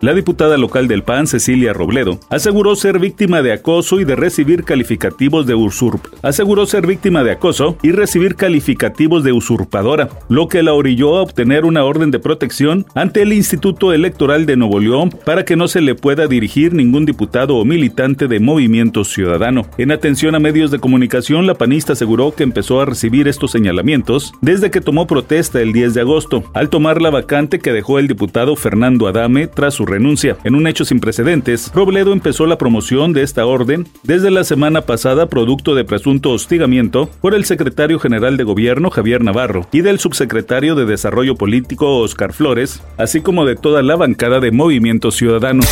La diputada local del PAN, Cecilia Robledo, aseguró ser víctima de acoso y de recibir calificativos de usurp. Aseguró ser víctima de acoso y recibir calificativos de usurpadora, lo que la orilló a obtener una orden de protección ante el Instituto Electoral de Nuevo León para que no se le pueda dirigir ningún diputado o militante de Movimiento Ciudadano. En atención a medios de comunicación, la panista aseguró que empezó a recibir estos señalamientos desde que tomó protesta el 10 de agosto, al tomar la que dejó el diputado Fernando Adame tras su renuncia. En un hecho sin precedentes, Robledo empezó la promoción de esta orden desde la semana pasada producto de presunto hostigamiento por el secretario general de gobierno Javier Navarro y del subsecretario de Desarrollo Político Oscar Flores, así como de toda la bancada de Movimiento Ciudadano.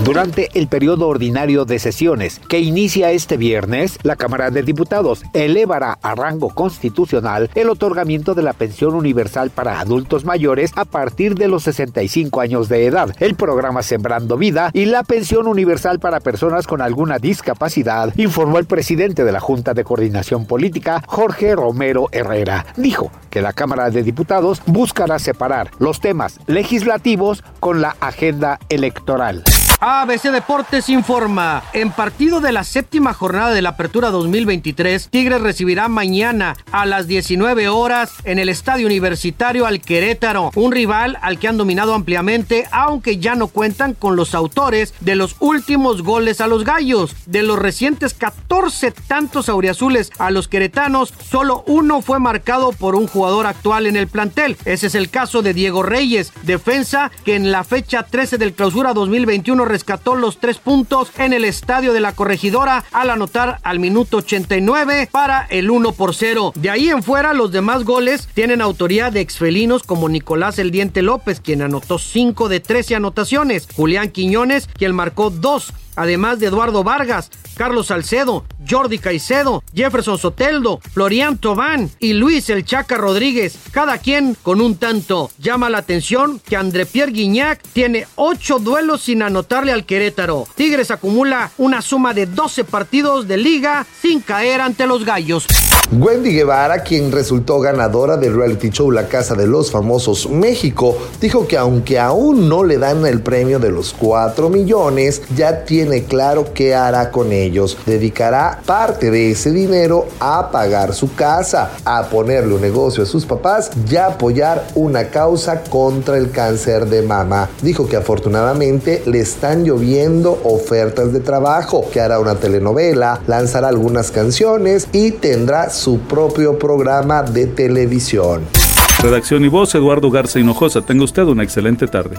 Durante el periodo ordinario de sesiones que inicia este viernes, la Cámara de Diputados elevará a rango constitucional el otorgamiento de la pensión universal para adultos mayores a partir de los 65 años de edad, el programa Sembrando Vida y la pensión universal para personas con alguna discapacidad, informó el presidente de la Junta de Coordinación Política, Jorge Romero Herrera. Dijo que la Cámara de Diputados buscará separar los temas legislativos con la agenda electoral. ABC Deportes informa. En partido de la séptima jornada de la Apertura 2023, Tigres recibirá mañana a las 19 horas en el Estadio Universitario al Querétaro, un rival al que han dominado ampliamente, aunque ya no cuentan con los autores de los últimos goles a los gallos. De los recientes 14 tantos auriazules a los queretanos, solo uno fue marcado por un jugador actual en el plantel. Ese es el caso de Diego Reyes, defensa que en la fecha 13 del clausura 2021 rescató los tres puntos en el estadio de la corregidora al anotar al minuto 89 para el 1 por 0. De ahí en fuera, los demás goles tienen autoría de exfelinos como Nicolás El Diente López, quien anotó 5 de 13 anotaciones, Julián Quiñones, quien marcó 2 además de Eduardo Vargas, Carlos Salcedo, Jordi Caicedo, Jefferson Soteldo, Florian Tobán y Luis El Chaca Rodríguez, cada quien con un tanto. Llama la atención que André Pierre Guignac tiene 8 duelos sin anotarle al Querétaro. Tigres acumula una suma de 12 partidos de liga sin caer ante los gallos. Wendy Guevara, quien resultó ganadora del reality show La Casa de los Famosos México, dijo que aunque aún no le dan el premio de los 4 millones, ya tiene claro qué hará con ellos. Dedicará parte de ese dinero a pagar su casa, a ponerle un negocio a sus papás y a apoyar una causa contra el cáncer de mama. Dijo que afortunadamente le están lloviendo ofertas de trabajo, que hará una telenovela, lanzará algunas canciones y tendrá su propio programa de televisión. Redacción y voz, Eduardo Garza Hinojosa. Tenga usted una excelente tarde.